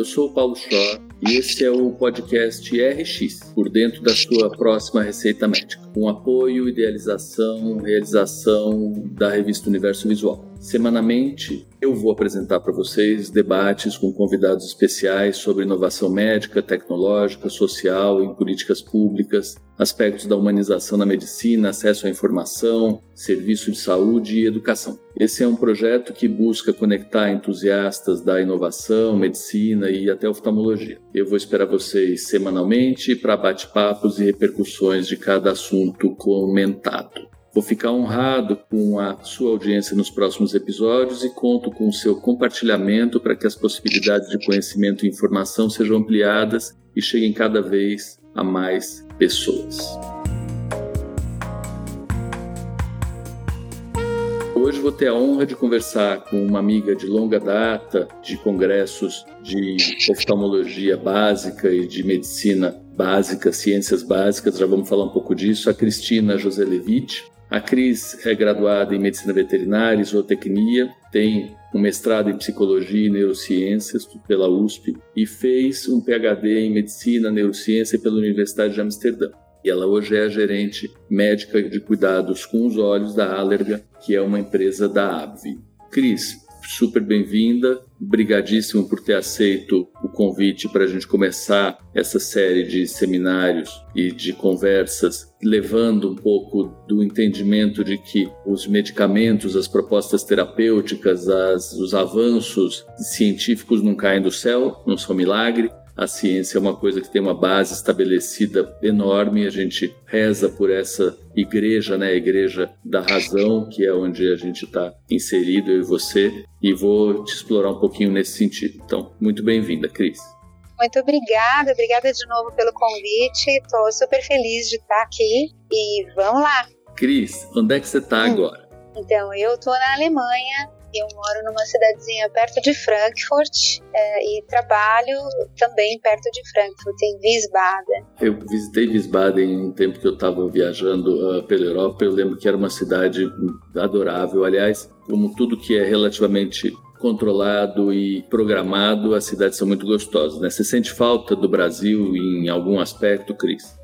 Eu sou o Paulo Schor e esse é o podcast RX, por dentro da sua próxima receita médica, com apoio, idealização, realização da revista Universo Visual. Semanalmente, eu vou apresentar para vocês debates com convidados especiais sobre inovação médica, tecnológica, social e políticas públicas, aspectos da humanização na medicina, acesso à informação, serviço de saúde e educação. Esse é um projeto que busca conectar entusiastas da inovação, medicina e até oftalmologia. Eu vou esperar vocês semanalmente para bate-papos e repercussões de cada assunto comentado. Vou ficar honrado com a sua audiência nos próximos episódios e conto com o seu compartilhamento para que as possibilidades de conhecimento e informação sejam ampliadas e cheguem cada vez a mais pessoas. Hoje vou ter a honra de conversar com uma amiga de longa data de congressos de oftalmologia básica e de medicina básica, ciências básicas, já vamos falar um pouco disso, a Cristina Joselevich. A Cris é graduada em Medicina Veterinária e Zootecnia, tem um mestrado em Psicologia e Neurociências pela USP e fez um PhD em Medicina Neurociência pela Universidade de Amsterdã. E ela hoje é a gerente médica de cuidados com os olhos da Allerga, que é uma empresa da AbbVie. Cris, super bem-vinda. Obrigadíssimo por ter aceito o convite para a gente começar essa série de seminários e de conversas, levando um pouco do entendimento de que os medicamentos, as propostas terapêuticas, as, os avanços científicos não caem do céu, não são milagre, a ciência é uma coisa que tem uma base estabelecida enorme. A gente reza por essa igreja, né? A igreja da razão, que é onde a gente está inserido, eu e você. E vou te explorar um pouquinho nesse sentido. Então, muito bem-vinda, Cris. Muito obrigada, obrigada de novo pelo convite. Estou super feliz de estar aqui e vamos lá. Cris, onde é que você está hum. agora? Então, eu estou na Alemanha, eu moro numa cidadezinha perto de Frankfurt é, e trabalho também perto de Frankfurt, em Wiesbaden. Eu visitei Wiesbaden um tempo que eu estava viajando uh, pela Europa. Eu lembro que era uma cidade adorável. Aliás, como tudo que é relativamente controlado e programado, as cidades são muito gostosas. Né? Você sente falta do Brasil em algum aspecto, Cris?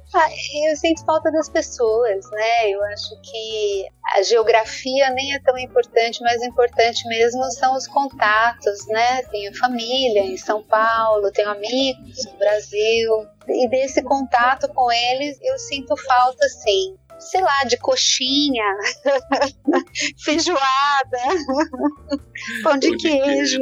Eu sinto falta das pessoas, né? Eu acho que a geografia nem é tão importante, mas importante mesmo são os contatos, né? Tenho família em São Paulo, tenho amigos no Brasil, e desse contato com eles eu sinto falta, sim sei lá, de coxinha, feijoada, pão de queijo.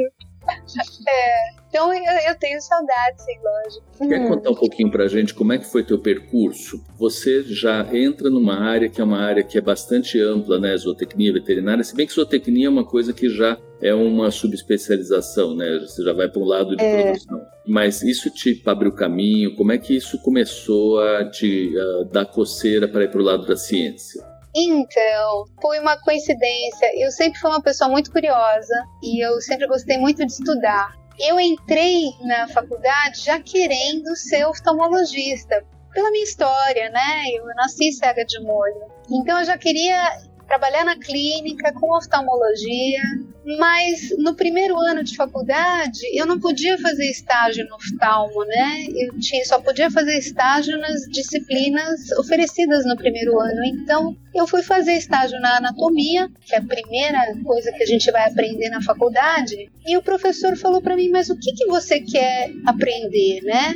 É, então eu, eu, tenho saudade, sim, lógico. Quer contar um pouquinho pra gente como é que foi teu percurso? Você já entra numa área que é uma área que é bastante ampla, né? Zootecnia, veterinária, se bem que zootecnia é uma coisa que já é uma subespecialização, né? Você já vai para um lado de é. produção. Mas isso te abriu o caminho? Como é que isso começou a te a dar coceira para ir para o lado da ciência? Então, foi uma coincidência. Eu sempre fui uma pessoa muito curiosa e eu sempre gostei muito de estudar. Eu entrei na faculdade já querendo ser oftalmologista, pela minha história, né? Eu nasci cega de molho. Então eu já queria trabalhar na clínica com oftalmologia, mas no primeiro ano de faculdade eu não podia fazer estágio no oftalmo, né? Eu tinha, só podia fazer estágio nas disciplinas oferecidas no primeiro ano. Então eu fui fazer estágio na anatomia, que é a primeira coisa que a gente vai aprender na faculdade, e o professor falou para mim: "Mas o que que você quer aprender, né?"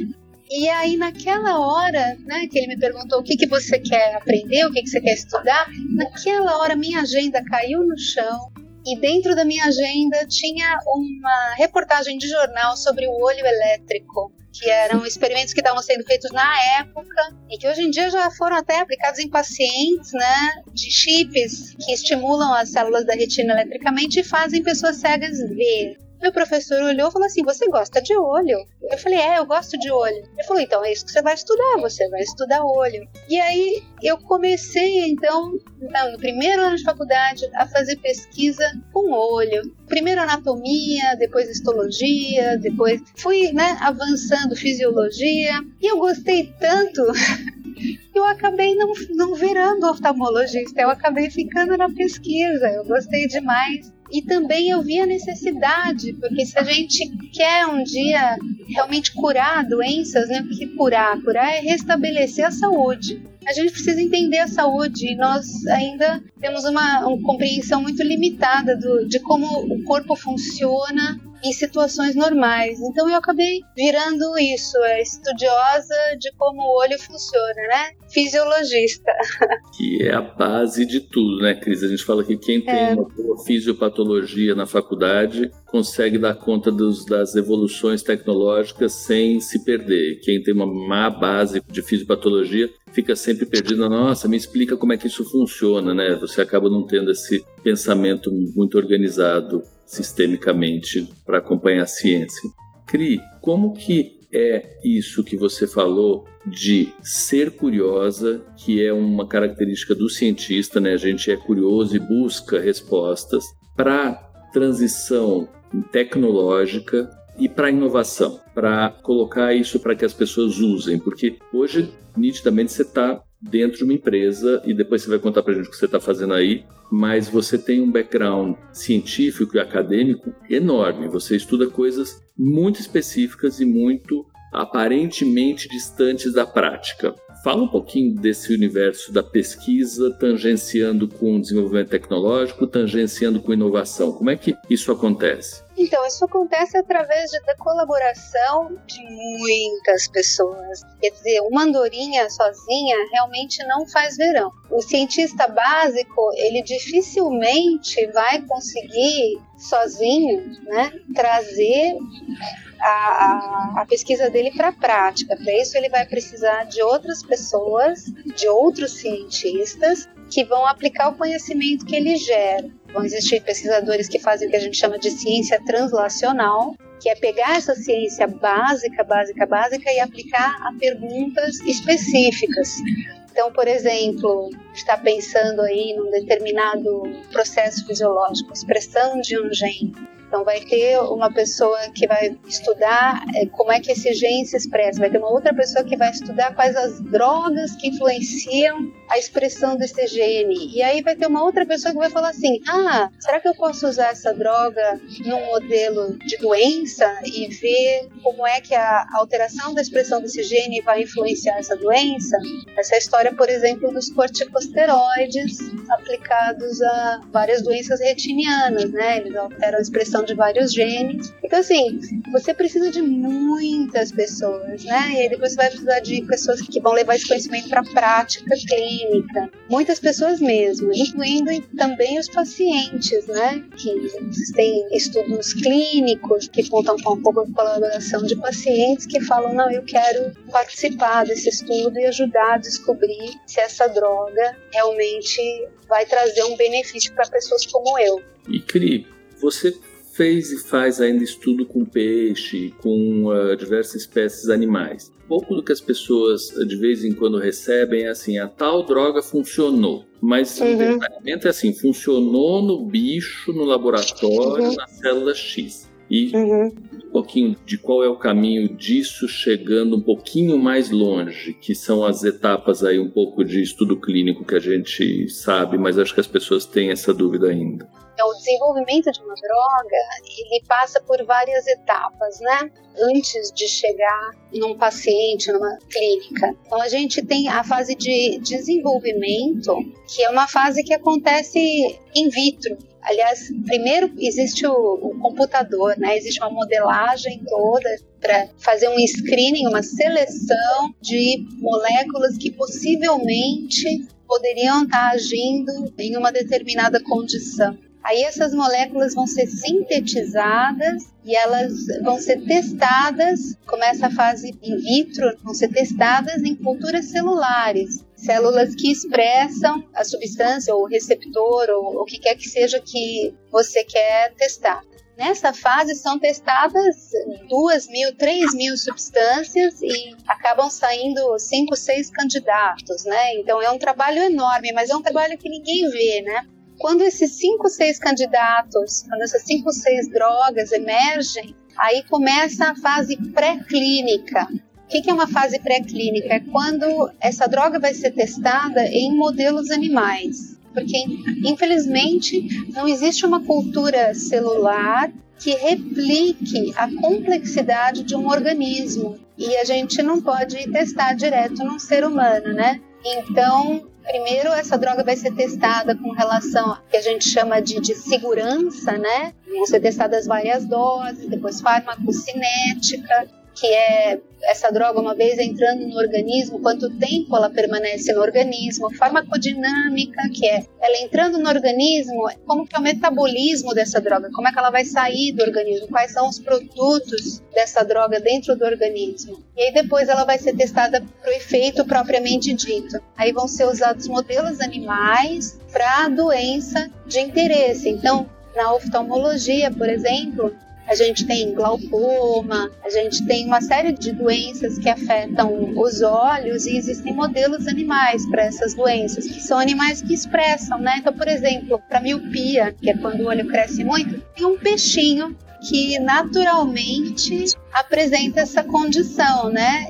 E aí, naquela hora, né, que ele me perguntou o que, que você quer aprender, o que, que você quer estudar, naquela hora minha agenda caiu no chão e dentro da minha agenda tinha uma reportagem de jornal sobre o olho elétrico, que eram experimentos que estavam sendo feitos na época e que hoje em dia já foram até aplicados em pacientes, né, de chips que estimulam as células da retina eletricamente e fazem pessoas cegas ver. Meu professor olhou e falou assim: Você gosta de olho? Eu falei: É, eu gosto de olho. Ele falou: Então é isso que você vai estudar, você vai estudar olho. E aí eu comecei, então, no primeiro ano de faculdade, a fazer pesquisa com olho. Primeiro anatomia, depois histologia, depois fui né, avançando fisiologia. E eu gostei tanto eu acabei não, não virando oftalmologista, eu acabei ficando na pesquisa, eu gostei demais. E também eu vi a necessidade, porque se a gente quer um dia realmente curar doenças, né? Porque curar, curar é restabelecer a saúde. A gente precisa entender a saúde e nós ainda temos uma, uma compreensão muito limitada do, de como o corpo funciona em situações normais. Então eu acabei virando isso, é estudiosa de como o olho funciona, né? Fisiologista. Que é a base de tudo, né, Cris? A gente fala que quem tem é. uma boa fisiopatologia na faculdade consegue dar conta dos, das evoluções tecnológicas sem se perder. Quem tem uma má base de fisiopatologia fica sempre perdido. Nossa, me explica como é que isso funciona, né? Você acaba não tendo esse pensamento muito organizado sistemicamente para acompanhar a ciência. Cri, como que é isso que você falou de ser curiosa, que é uma característica do cientista, né? A gente é curioso e busca respostas para transição tecnológica e para inovação, para colocar isso para que as pessoas usem, porque hoje nitidamente você está dentro de uma empresa e depois você vai contar para a gente o que você está fazendo aí, mas você tem um background científico e acadêmico enorme. Você estuda coisas muito específicas e muito aparentemente distantes da prática. Fala um pouquinho desse universo da pesquisa, tangenciando com desenvolvimento tecnológico, tangenciando com inovação. Como é que isso acontece? Então, isso acontece através de, da colaboração de muitas pessoas. Quer dizer, uma andorinha sozinha realmente não faz verão. O cientista básico, ele dificilmente vai conseguir sozinho né, trazer a, a, a pesquisa dele para a prática. Para isso, ele vai precisar de outras pessoas, de outros cientistas que vão aplicar o conhecimento que ele gera. Vão existir pesquisadores que fazem o que a gente chama de ciência translacional, que é pegar essa ciência básica, básica, básica e aplicar a perguntas específicas. Então, por exemplo, está pensando aí num determinado processo fisiológico, expressão de um gene. Então, vai ter uma pessoa que vai estudar é, como é que esse gene se expressa, vai ter uma outra pessoa que vai estudar quais as drogas que influenciam a expressão desse gene. E aí vai ter uma outra pessoa que vai falar assim: ah, será que eu posso usar essa droga num modelo de doença e ver como é que a alteração da expressão desse gene vai influenciar essa doença? Essa é a história, por exemplo, dos corticosteroides aplicados a várias doenças retinianas, né? Eles alteram a expressão de vários genes. Então, assim, você precisa de muitas pessoas, né? E aí depois você vai precisar de pessoas que vão levar esse conhecimento para a prática clínica clínica, muitas pessoas mesmo, incluindo também os pacientes, né? Que têm estudos clínicos que contam com um pouco colaboração de pacientes que falam, não, eu quero participar desse estudo e ajudar a descobrir se essa droga realmente vai trazer um benefício para pessoas como eu. E Cri, você fez e faz ainda estudo com peixe, com uh, diversas espécies animais. Pouco do que as pessoas de vez em quando recebem é assim: a tal droga funcionou. Mas uhum. o detalhamento é assim: funcionou no bicho, no laboratório, uhum. na célula X. E uhum. um pouquinho de qual é o caminho disso chegando um pouquinho mais longe, que são as etapas aí um pouco de estudo clínico que a gente sabe, mas acho que as pessoas têm essa dúvida ainda. Então, o desenvolvimento de uma droga, ele passa por várias etapas, né? Antes de chegar num paciente, numa clínica. Então, a gente tem a fase de desenvolvimento, que é uma fase que acontece in vitro. Aliás, primeiro existe o, o computador, né? Existe uma modelagem toda para fazer um screening, uma seleção de moléculas que possivelmente poderiam estar agindo em uma determinada condição. Aí essas moléculas vão ser sintetizadas e elas vão ser testadas, começa a fase in vitro, vão ser testadas em culturas celulares, células que expressam a substância ou o receptor ou o que quer que seja que você quer testar. Nessa fase são testadas duas mil, três mil substâncias e acabam saindo cinco, seis candidatos, né? Então é um trabalho enorme, mas é um trabalho que ninguém vê, né? Quando esses cinco, seis candidatos, quando essas cinco, seis drogas emergem, aí começa a fase pré-clínica. O que é uma fase pré-clínica? É quando essa droga vai ser testada em modelos animais porque infelizmente não existe uma cultura celular que replique a complexidade de um organismo e a gente não pode testar direto num ser humano, né? Então, primeiro essa droga vai ser testada com relação a que a gente chama de, de segurança, né? Vão ser testadas várias doses, depois farmacocinética, que é essa droga, uma vez entrando no organismo, quanto tempo ela permanece no organismo, farmacodinâmica, que é ela entrando no organismo, como que é o metabolismo dessa droga, como é que ela vai sair do organismo, quais são os produtos dessa droga dentro do organismo. E aí depois ela vai ser testada para o efeito propriamente dito. Aí vão ser usados modelos animais para doença de interesse. Então, na oftalmologia, por exemplo, a gente tem glaucoma, a gente tem uma série de doenças que afetam os olhos e existem modelos animais para essas doenças, que são animais que expressam, né? Então, por exemplo, para miopia, que é quando o olho cresce muito, tem um peixinho que naturalmente apresenta essa condição, né?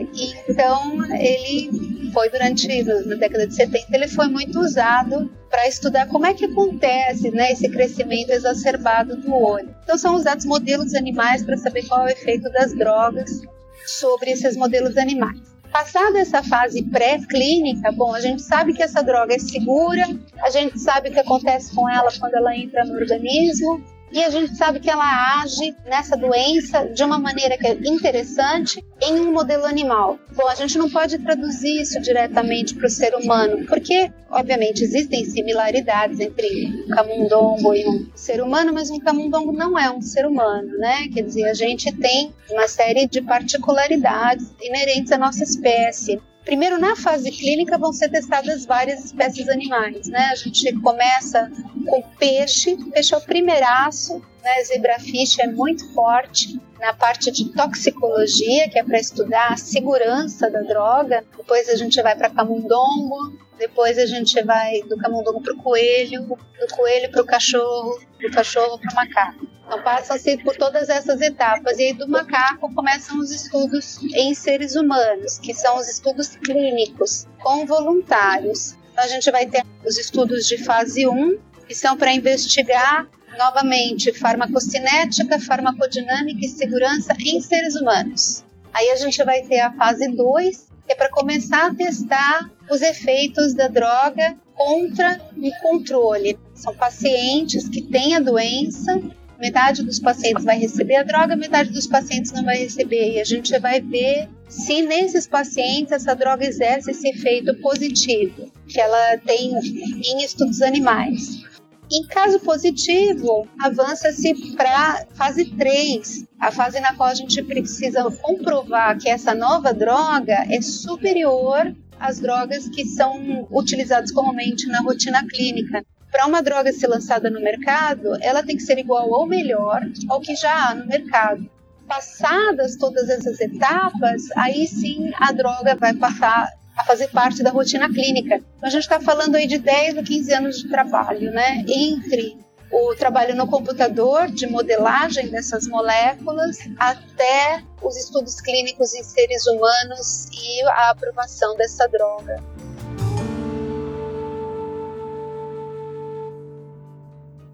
Então ele foi durante na década de 70 ele foi muito usado para estudar como é que acontece, né, esse crescimento exacerbado do olho. Então são usados modelos animais para saber qual é o efeito das drogas sobre esses modelos animais. Passada essa fase pré-clínica, bom, a gente sabe que essa droga é segura, a gente sabe o que acontece com ela quando ela entra no organismo, e a gente sabe que ela age nessa doença de uma maneira que é interessante em um modelo animal. Bom, a gente não pode traduzir isso diretamente para o ser humano, porque, obviamente, existem similaridades entre um camundongo e um ser humano, mas um camundongo não é um ser humano, né? Quer dizer, a gente tem uma série de particularidades inerentes à nossa espécie. Primeiro, na fase clínica, vão ser testadas várias espécies animais, né? A gente começa com peixe, peixe é o primeiraço, né? Zebrafish é muito forte na parte de toxicologia, que é para estudar a segurança da droga. Depois a gente vai para camundongo, depois a gente vai do camundongo para o coelho, do coelho para o cachorro, do cachorro para o macaco. Então passam-se por todas essas etapas e aí do macaco começam os estudos em seres humanos, que são os estudos clínicos com voluntários. Então a gente vai ter os estudos de fase 1, que são para investigar novamente farmacocinética, farmacodinâmica e segurança em seres humanos. Aí a gente vai ter a fase 2, que é para começar a testar os efeitos da droga contra o controle. São pacientes que têm a doença metade dos pacientes vai receber a droga, metade dos pacientes não vai receber. E a gente vai ver se nesses pacientes essa droga exerce esse efeito positivo que ela tem em estudos animais. Em caso positivo, avança-se para fase 3, a fase na qual a gente precisa comprovar que essa nova droga é superior às drogas que são utilizadas comumente na rotina clínica para uma droga ser lançada no mercado, ela tem que ser igual ou melhor ao que já há no mercado. Passadas todas essas etapas, aí sim a droga vai passar a fazer parte da rotina clínica. Então a gente está falando aí de 10 a 15 anos de trabalho, né? Entre o trabalho no computador de modelagem dessas moléculas até os estudos clínicos em seres humanos e a aprovação dessa droga.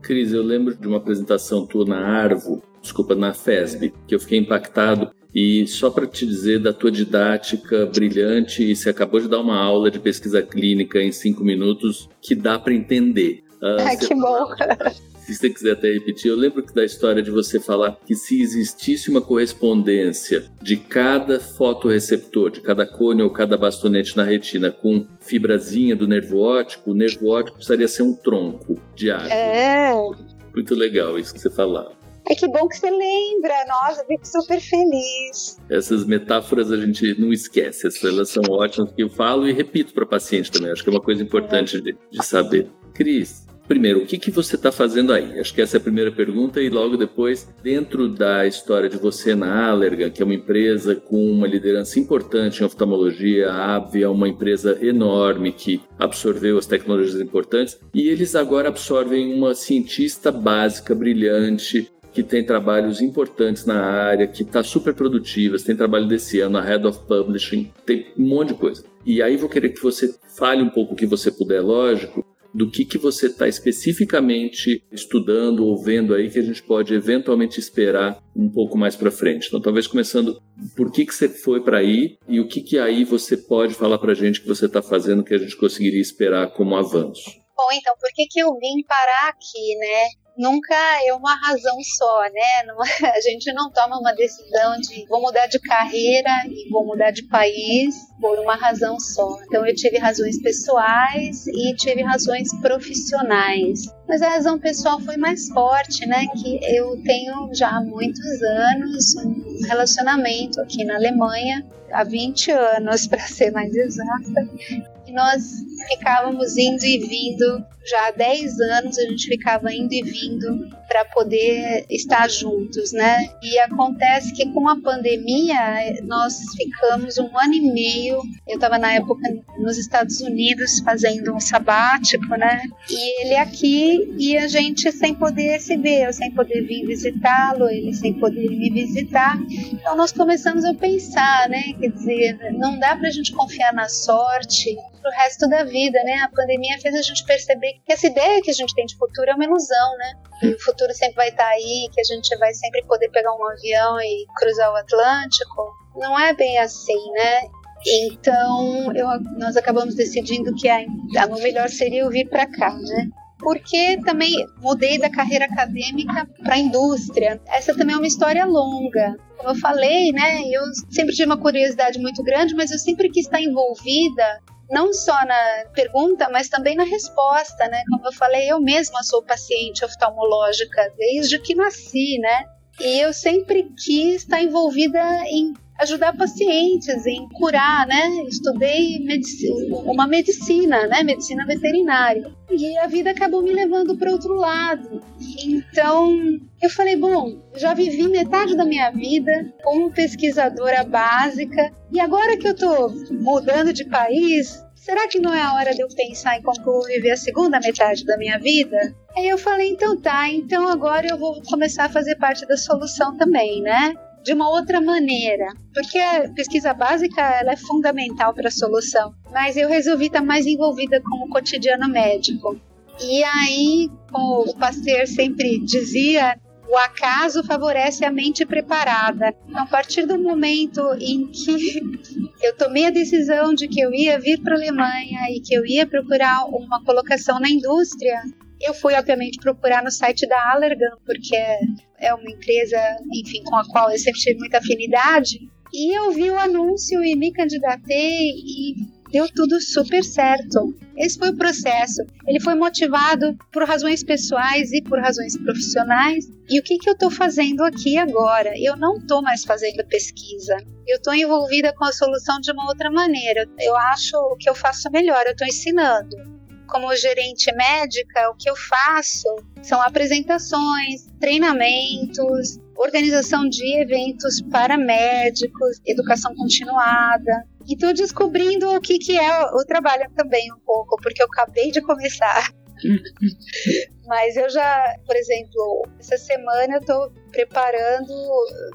Cris, eu lembro de uma apresentação tua na Arvo, desculpa, na FESB, que eu fiquei impactado. E só para te dizer da tua didática brilhante, e você acabou de dar uma aula de pesquisa clínica em cinco minutos que dá para entender. Uh, que bom! se você quiser até repetir, eu lembro da história de você falar que se existisse uma correspondência de cada fotoreceptor, de cada cone ou cada bastonete na retina com fibrazinha do nervo óptico, o nervo óptico precisaria ser um tronco de árvore. É. Muito legal isso que você falava. É que bom que você lembra, nossa, eu fico super feliz. Essas metáforas a gente não esquece, elas são ótimas que eu falo e repito para paciente também, acho que é uma coisa importante de, de saber. Cris, Primeiro, o que, que você está fazendo aí? Acho que essa é a primeira pergunta, e logo depois, dentro da história de você na Allergan, que é uma empresa com uma liderança importante em oftalmologia, a AbbVie é uma empresa enorme que absorveu as tecnologias importantes, e eles agora absorvem uma cientista básica, brilhante, que tem trabalhos importantes na área, que está super produtiva, tem trabalho desse ano, a Head of Publishing, tem um monte de coisa. E aí vou querer que você fale um pouco o que você puder, lógico, do que, que você está especificamente estudando ou vendo aí que a gente pode eventualmente esperar um pouco mais para frente. Então, talvez começando por que, que você foi para aí e o que, que aí você pode falar para a gente que você está fazendo que a gente conseguiria esperar como avanço. Bom, então, por que, que eu vim parar aqui, né? Nunca é uma razão só, né? A gente não toma uma decisão de vou mudar de carreira e vou mudar de país por uma razão só. Então eu tive razões pessoais e tive razões profissionais. Mas a razão pessoal foi mais forte, né? Que eu tenho já há muitos anos um relacionamento aqui na Alemanha, há 20 anos para ser mais exata, nós ficávamos indo e vindo, já há 10 anos a gente ficava indo e vindo para poder estar juntos, né? E acontece que com a pandemia nós ficamos um ano e meio. Eu estava na época nos Estados Unidos fazendo um sabático, né? E ele aqui e a gente sem poder se ver, eu sem poder vir visitá-lo, ele sem poder me visitar. Então nós começamos a pensar, né? Quer dizer, não dá para a gente confiar na sorte pro resto da vida, né? A pandemia fez a gente perceber que essa ideia que a gente tem de futuro é uma ilusão, né? Que o futuro sempre vai estar tá aí, que a gente vai sempre poder pegar um avião e cruzar o Atlântico. Não é bem assim, né? Então, eu, nós acabamos decidindo que a, a, o melhor seria eu vir para cá, né? Porque também mudei da carreira acadêmica para a indústria. Essa também é uma história longa. Como eu falei, né? Eu sempre tive uma curiosidade muito grande, mas eu sempre quis estar envolvida não só na pergunta, mas também na resposta, né? Como eu falei, eu mesma sou paciente oftalmológica desde que nasci, né? E eu sempre quis estar envolvida em ajudar pacientes, em curar, né? Estudei uma medicina, né? Medicina veterinária. E a vida acabou me levando para outro lado. Então, eu falei, bom, já vivi metade da minha vida como pesquisadora básica e agora que eu tô mudando de país, será que não é a hora de eu pensar em como eu vou viver a segunda metade da minha vida? Aí eu falei, então tá, então agora eu vou começar a fazer parte da solução também, né? De uma outra maneira, porque a pesquisa básica ela é fundamental para a solução, mas eu resolvi estar mais envolvida com o cotidiano médico. E aí, como o Pasteur sempre dizia, o acaso favorece a mente preparada. Então, a partir do momento em que eu tomei a decisão de que eu ia vir para a Alemanha e que eu ia procurar uma colocação na indústria, eu fui, obviamente, procurar no site da Allergan, porque é uma empresa, enfim, com a qual eu sempre tive muita afinidade. E eu vi o anúncio e me candidatei e deu tudo super certo. Esse foi o processo. Ele foi motivado por razões pessoais e por razões profissionais. E o que, que eu estou fazendo aqui agora? Eu não estou mais fazendo pesquisa. Eu estou envolvida com a solução de uma outra maneira. Eu acho o que eu faço melhor. Eu estou ensinando como gerente médica, o que eu faço são apresentações, treinamentos, organização de eventos para médicos, educação continuada. E estou descobrindo o que, que é o trabalho também um pouco, porque eu acabei de começar. Mas eu já, por exemplo, essa semana eu estou preparando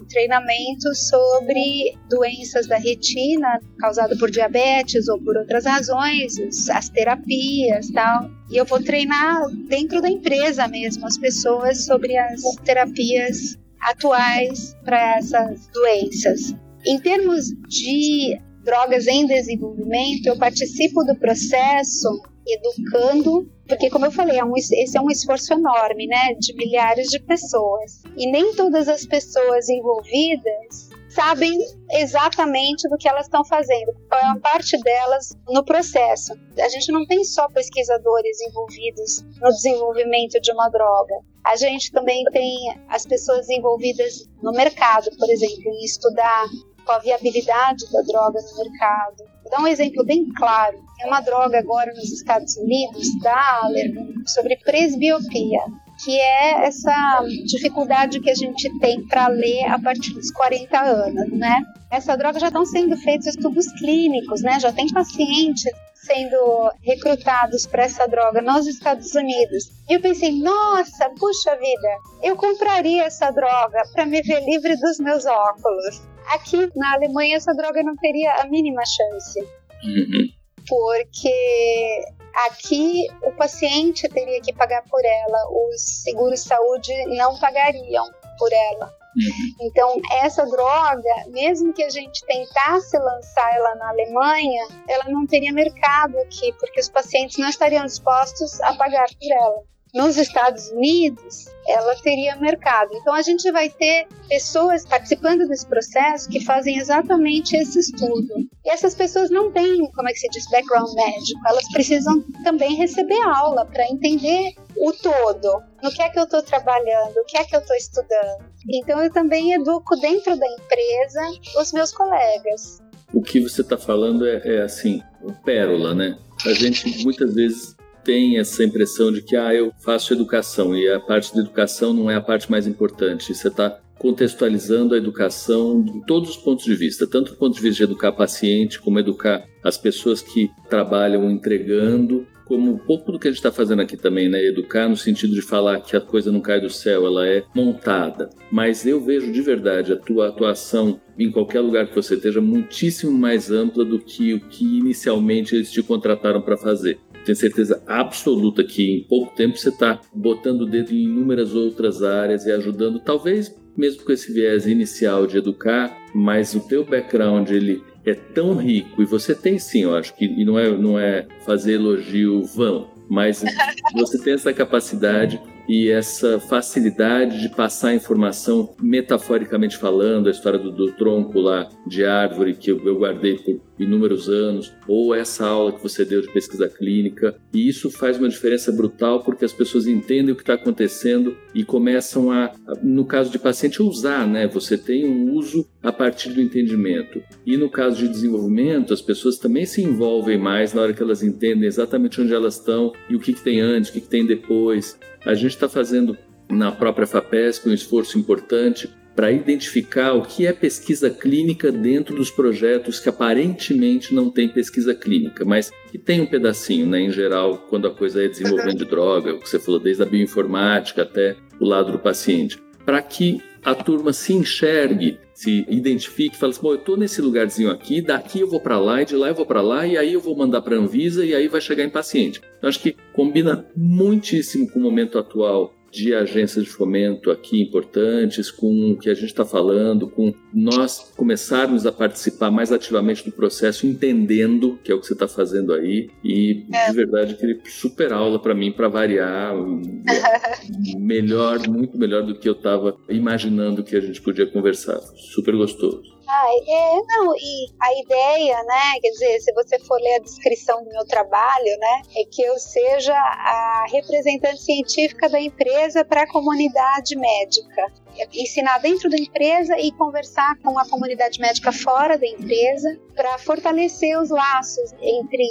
treinamento sobre doenças da retina causado por diabetes ou por outras razões, as terapias, tal. E eu vou treinar dentro da empresa mesmo as pessoas sobre as terapias atuais para essas doenças. Em termos de drogas em desenvolvimento, eu participo do processo educando, porque como eu falei, é um, esse é um esforço enorme, né, de milhares de pessoas. E nem todas as pessoas envolvidas sabem exatamente do que elas estão fazendo, qual é a parte delas no processo. A gente não tem só pesquisadores envolvidos no desenvolvimento de uma droga. A gente também tem as pessoas envolvidas no mercado, por exemplo, em estudar qual a viabilidade da droga no mercado, Dar um exemplo bem claro. Tem uma droga agora nos Estados Unidos, da Allergan, sobre presbiopia, que é essa dificuldade que a gente tem para ler a partir dos 40 anos, né? Essa droga já estão sendo feitos estudos clínicos, né? Já tem pacientes sendo recrutados para essa droga nos Estados Unidos. E eu pensei, nossa, puxa vida, eu compraria essa droga para me ver livre dos meus óculos. Aqui na Alemanha essa droga não teria a mínima chance. Uhum. Porque aqui o paciente teria que pagar por ela, os seguros de saúde não pagariam por ela. Uhum. Então, essa droga, mesmo que a gente tentasse lançar ela na Alemanha, ela não teria mercado aqui, porque os pacientes não estariam dispostos a pagar por ela nos Estados Unidos, ela teria mercado. Então a gente vai ter pessoas participando desse processo que fazem exatamente esse estudo. E essas pessoas não têm, como é que se diz, background médico, elas precisam também receber aula para entender o todo. No que é que eu estou trabalhando, o que é que eu estou estudando. Então eu também educo dentro da empresa os meus colegas. O que você está falando é, é assim, pérola, né? A gente muitas vezes tem essa impressão de que ah, eu faço educação e a parte da educação não é a parte mais importante. Você está contextualizando a educação de todos os pontos de vista, tanto do ponto de vista de educar paciente, como educar as pessoas que trabalham entregando, como um pouco do que a gente está fazendo aqui também, né? Educar no sentido de falar que a coisa não cai do céu, ela é montada. Mas eu vejo de verdade a tua atuação em qualquer lugar que você esteja muitíssimo mais ampla do que o que inicialmente eles te contrataram para fazer tenho certeza absoluta que em pouco tempo você está botando o dedo em inúmeras outras áreas e ajudando, talvez mesmo com esse viés inicial de educar, mas o teu background ele é tão rico e você tem sim, eu acho que e não é não é fazer elogio vão, mas você tem essa capacidade e essa facilidade de passar informação metaforicamente falando, a história do, do tronco lá de árvore que eu, eu, guardei por inúmeros anos, ou essa aula que você deu de pesquisa clínica, e isso faz uma diferença brutal porque as pessoas entendem o que está acontecendo e começam a, no caso de paciente, usar, né? Você tem um uso a partir do entendimento. E no caso de desenvolvimento, as pessoas também se envolvem mais na hora que elas entendem exatamente onde elas estão e o que, que tem antes, o que, que tem depois. A gente está fazendo na própria FAPESP um esforço importante para identificar o que é pesquisa clínica dentro dos projetos que aparentemente não tem pesquisa clínica, mas que tem um pedacinho, né, em geral, quando a coisa é desenvolvimento de droga, o que você falou, desde a bioinformática até o lado do paciente, para que a turma se enxergue, se identifique, fale assim, bom, eu estou nesse lugarzinho aqui, daqui eu vou para lá e de lá eu vou para lá e aí eu vou mandar para a Anvisa e aí vai chegar em paciente. Eu acho que combina muitíssimo com o momento atual de agências de fomento aqui importantes, com o que a gente está falando, com nós começarmos a participar mais ativamente do processo, entendendo que é o que você está fazendo aí. E é. de verdade, queria super aula para mim, para variar, melhor, muito melhor do que eu estava imaginando que a gente podia conversar. Super gostoso. Ah, é, não, e a ideia, né, quer dizer, se você for ler a descrição do meu trabalho, né, é que eu seja a representante científica da empresa para a comunidade médica. Ensinar dentro da empresa e conversar com a comunidade médica fora da empresa para fortalecer os laços entre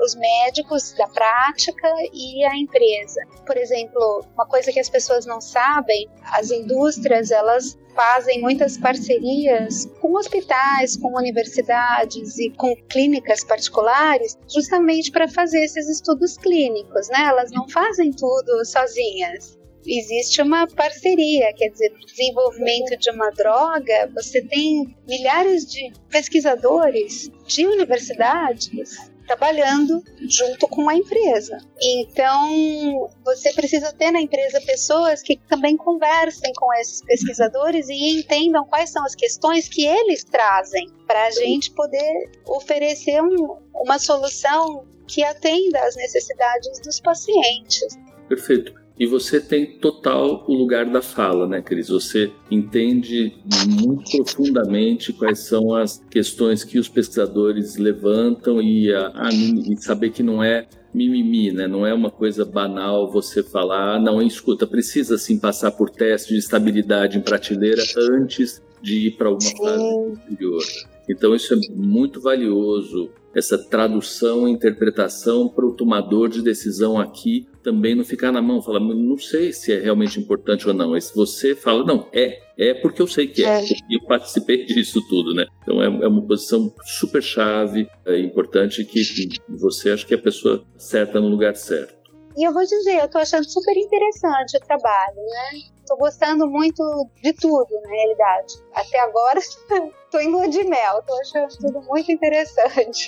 os médicos da prática e a empresa. Por exemplo, uma coisa que as pessoas não sabem, as indústrias, elas fazem muitas parcerias com hospitais, com universidades e com clínicas particulares, justamente para fazer esses estudos clínicos, né? Elas não fazem tudo sozinhas. Existe uma parceria, quer dizer, no desenvolvimento de uma droga, você tem milhares de pesquisadores de universidades trabalhando junto com a empresa. Então, você precisa ter na empresa pessoas que também conversem com esses pesquisadores e entendam quais são as questões que eles trazem para a gente poder oferecer um, uma solução que atenda às necessidades dos pacientes. Perfeito. E você tem total o lugar da fala, né, Cris? Você entende muito profundamente quais são as questões que os pesquisadores levantam e, a, a, e saber que não é mimimi, né? Não é uma coisa banal você falar, ah, não, escuta, precisa sim passar por teste de estabilidade em prateleira antes de ir para uma Sim. fase superior. Então isso é muito valioso, essa tradução e interpretação para o tomador de decisão aqui também não ficar na mão, falar, não sei se é realmente importante ou não. Mas se você fala, não, é, é porque eu sei que é, é. eu participei disso tudo, né? Então é, é uma posição super chave, é importante que você acha que é a pessoa certa no lugar certo. E eu vou dizer, eu tô achando super interessante o trabalho, né? Tô gostando muito de tudo, na realidade. Até agora, tô em lua de mel, tô achando tudo muito interessante.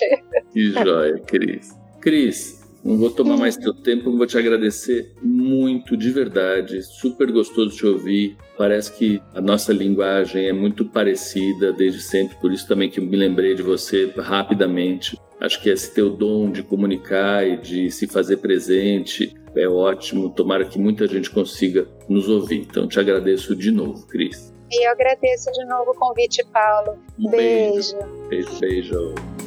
Que joia, Cris. Cris, não vou tomar mais teu tempo, vou te agradecer muito, de verdade. Super gostoso te ouvir. Parece que a nossa linguagem é muito parecida desde sempre, por isso também que me lembrei de você rapidamente. Acho que esse teu dom de comunicar e de se fazer presente é ótimo. Tomara que muita gente consiga nos ouvir. Então, te agradeço de novo, Cris. E eu agradeço de novo o convite, Paulo. Um beijo. Beijo, beijo. beijo.